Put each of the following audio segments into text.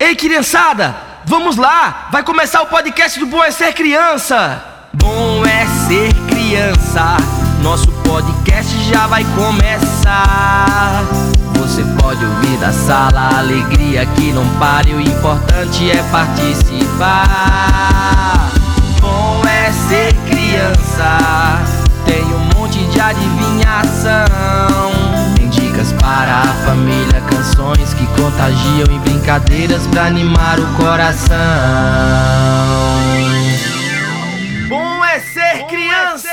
Ei, criançada, vamos lá! Vai começar o podcast do Bom é Ser Criança! Bom é ser criança, nosso podcast já vai começar. Você pode ouvir da sala, alegria que não pare, o importante é participar. Bom é ser criança, tem um monte de adivinhação. Tem dicas para a família, canções que contagiam e brincadeiras pra animar o coração. Bom é ser criança!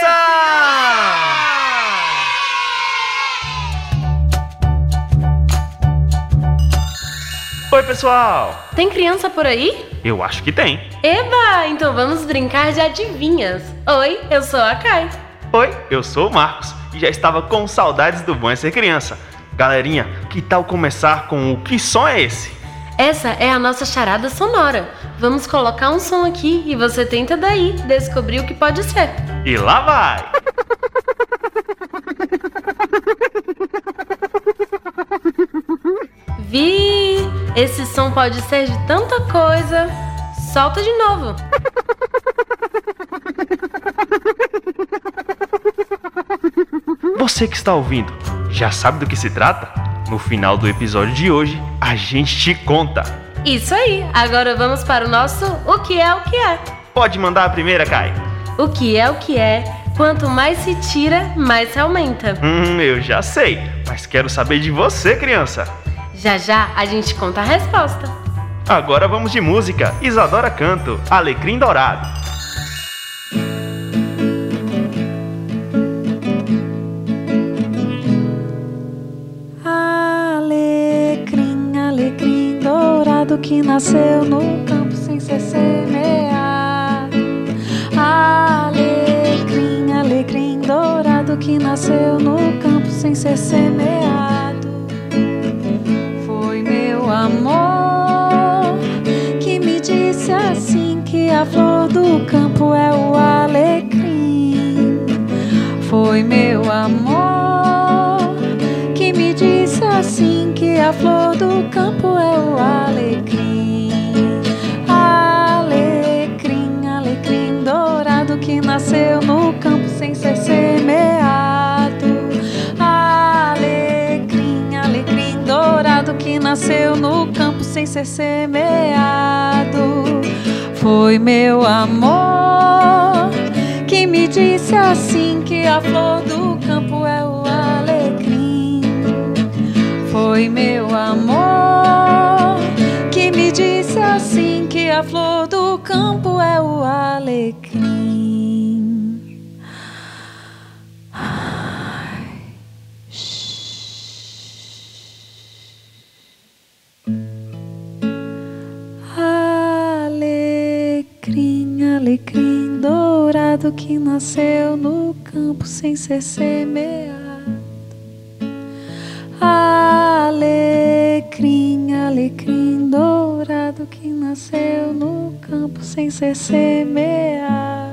Oi, pessoal! Tem criança por aí? Eu acho que tem. Eba! Então vamos brincar de adivinhas. Oi, eu sou a Kai. Oi, eu sou o Marcos e já estava com saudades do Bom é Ser Criança. Galerinha, que tal começar com o Que Som é Esse? Essa é a nossa charada sonora. Vamos colocar um som aqui e você tenta daí descobrir o que pode ser. E lá vai! Vi! Esse som pode ser de tanta coisa. Solta de novo. Você que está ouvindo, já sabe do que se trata? No final do episódio de hoje, a gente te conta. Isso aí. Agora vamos para o nosso O que é o que é. Pode mandar a primeira, Kai. O que é o que é? Quanto mais se tira, mais se aumenta. Hum, eu já sei, mas quero saber de você, criança. Já já a gente conta a resposta. Agora vamos de música. Isadora Canto, Alecrim Dourado. Que nasceu no campo sem ser semeado. Alecrim, alecrim dourado que nasceu no campo sem ser semeado. Foi meu amor que me disse assim que a flor do campo é o alecrim. Foi meu amor assim que a flor do campo é o alecrim. Alecrim, alecrim dourado que nasceu no campo sem ser semeado. Alecrim, alecrim dourado que nasceu no campo sem ser semeado. Foi meu amor que me disse assim que a flor do campo é o. Foi meu amor que me disse assim que a flor do campo é o alecrim. Alecrim, alecrim dourado que nasceu no campo sem ser semeado. Alecrim, alecrim dourado que nasceu no campo sem ser semeado.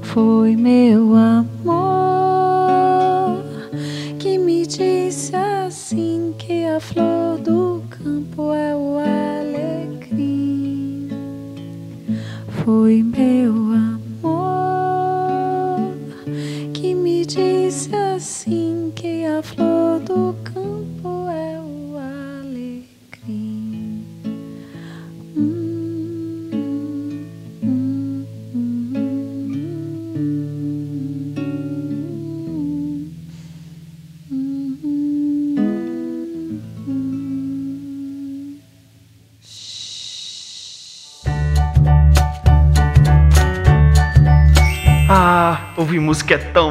Foi meu amor que me disse assim que a flor do campo é o alecrim. Foi meu amor que me disse assim que a flor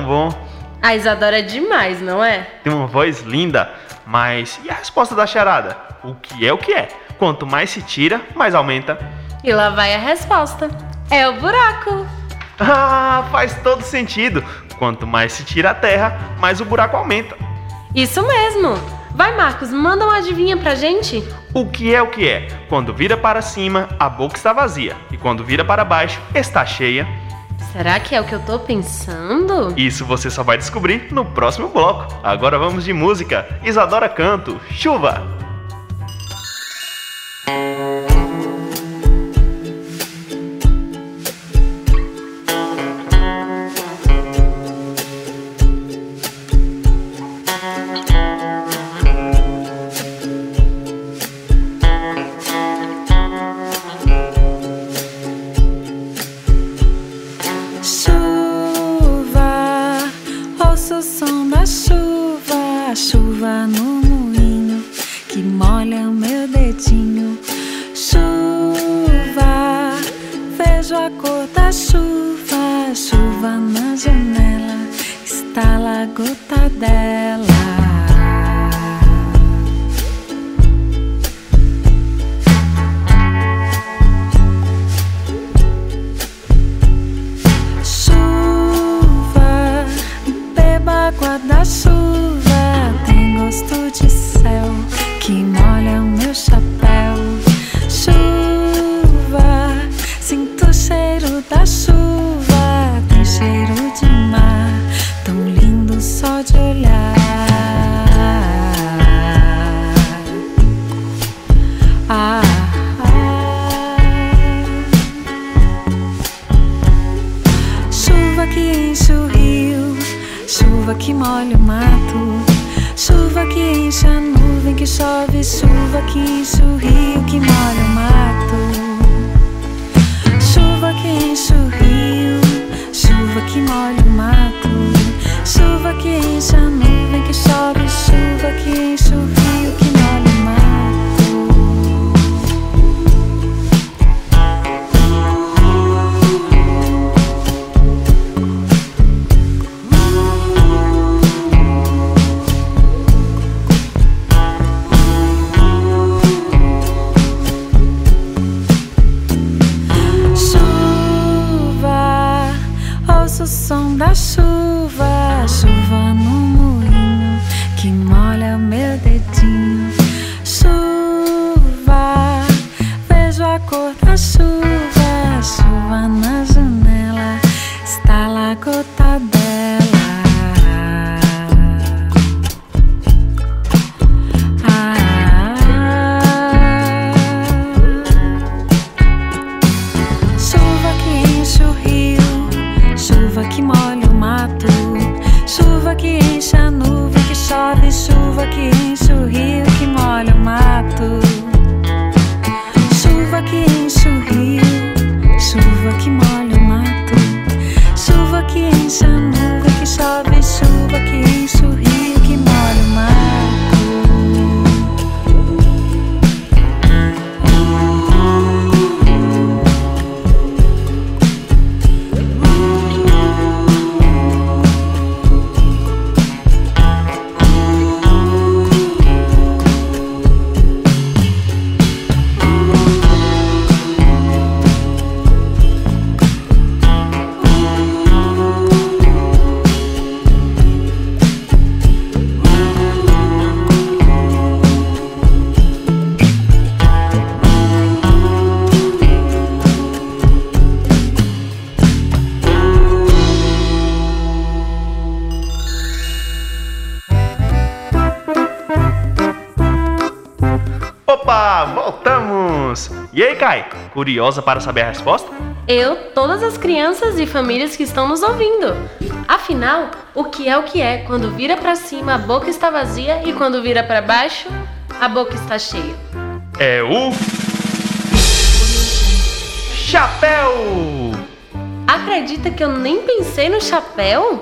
bom. A Isadora é demais, não é? Tem uma voz linda, mas e a resposta da charada? O que é o que é? Quanto mais se tira, mais aumenta. E lá vai a resposta. É o buraco. Ah, faz todo sentido. Quanto mais se tira a terra, mais o buraco aumenta. Isso mesmo. Vai, Marcos, manda uma adivinha pra gente. O que é o que é? Quando vira para cima, a boca está vazia. E quando vira para baixo, está cheia. Será que é o que eu tô pensando? Isso você só vai descobrir no próximo bloco. Agora vamos de música. Isadora Canto, Chuva. Molha o meu dedinho. Chuva, vejo a cor da chuva, chuva na janela, está a gota dela. Chuva, beba água da chuva, que enche o rio, chuva que molha o mato, chuva que enche a nuvem que chove, chuva que enche o rio que molha o mato. Chuva que enche o rio, chuva que molha o mato, chuva que enche a nuvem que chove, chuva que enche o rio que E aí, Kai? Curiosa para saber a resposta? Eu, todas as crianças e famílias que estão nos ouvindo. Afinal, o que é o que é? Quando vira pra cima, a boca está vazia e quando vira pra baixo, a boca está cheia. É o. Chapéu! Acredita que eu nem pensei no chapéu?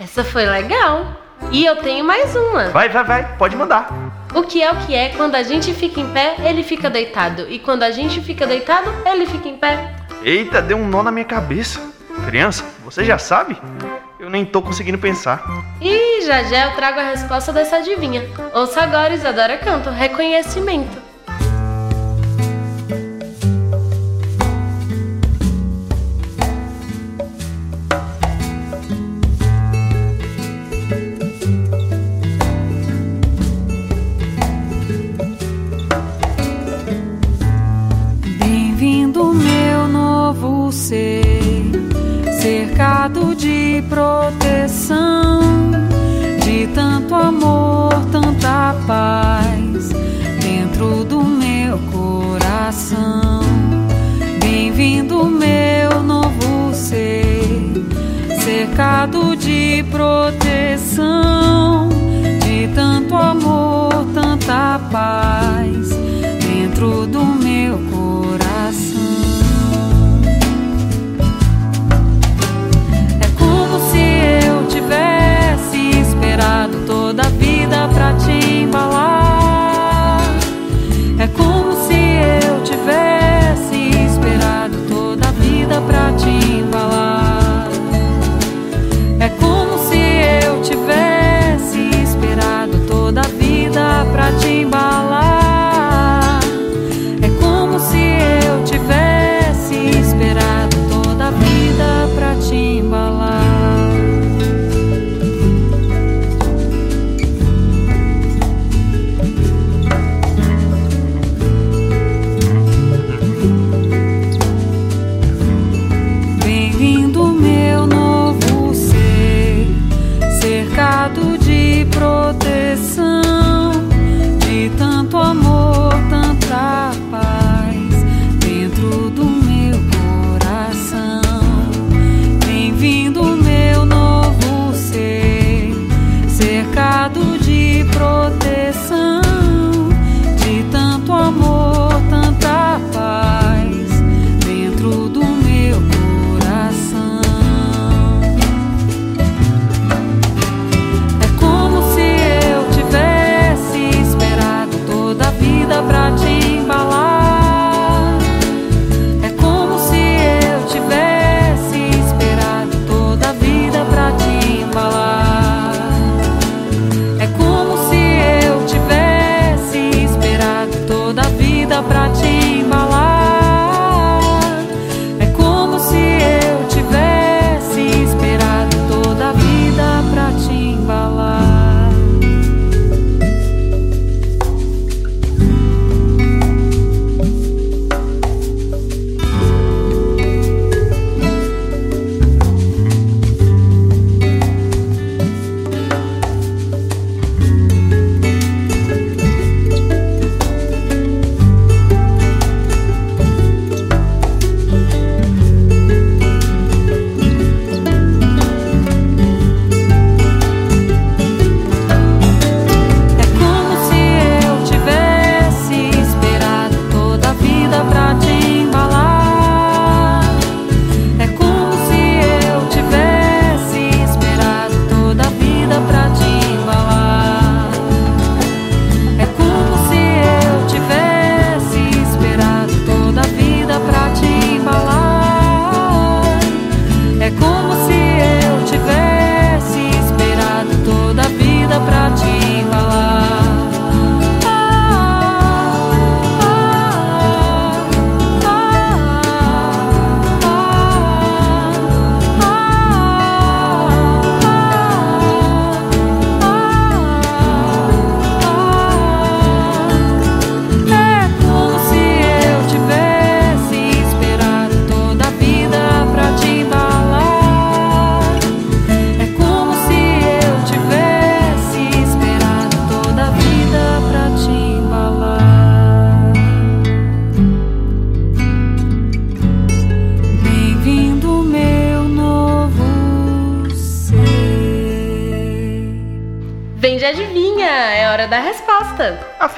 Essa foi legal. E eu tenho mais uma. Vai, vai, vai, pode mandar. O que é o que é? Quando a gente fica em pé, ele fica deitado. E quando a gente fica deitado, ele fica em pé. Eita, deu um nó na minha cabeça. Criança, você já sabe? Eu nem tô conseguindo pensar. E já já eu trago a resposta dessa adivinha. Ouça agora Isadora Canto, reconhecimento. Proteção,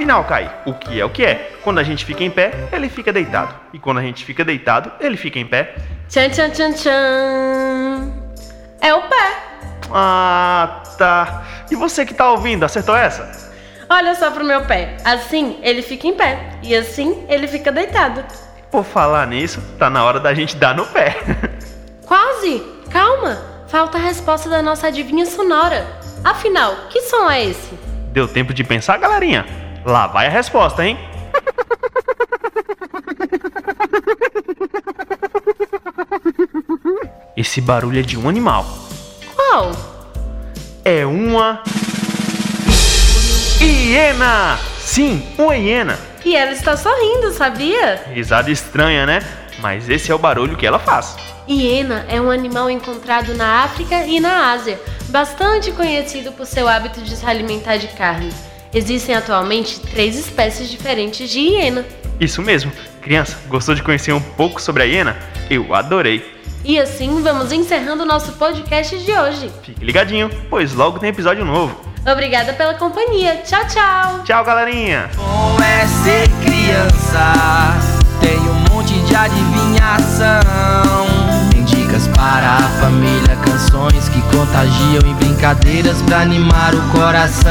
Afinal, Kai, o que é o que é? Quando a gente fica em pé, ele fica deitado. E quando a gente fica deitado, ele fica em pé. Tchan, tchan, tchan, tchan. É o pé. Ah, tá. E você que tá ouvindo, acertou essa? Olha só pro meu pé. Assim ele fica em pé. E assim ele fica deitado. Por falar nisso, tá na hora da gente dar no pé. Quase! Calma! Falta a resposta da nossa adivinha sonora. Afinal, que som é esse? Deu tempo de pensar, galerinha? Lá vai a resposta, hein? Esse barulho é de um animal. Qual? É uma. Hiena! Sim, uma hiena. E ela está sorrindo, sabia? Risada estranha, né? Mas esse é o barulho que ela faz. Hiena é um animal encontrado na África e na Ásia, bastante conhecido por seu hábito de se alimentar de carne. Existem atualmente três espécies diferentes de hiena. Isso mesmo. Criança, gostou de conhecer um pouco sobre a hiena? Eu adorei. E assim vamos encerrando o nosso podcast de hoje. Fique ligadinho, pois logo tem episódio novo. Obrigada pela companhia. Tchau, tchau! Tchau, galerinha! Bom é ser criança, tem um monte de adivinhação. Para a família, canções que contagiam e brincadeiras pra animar o coração.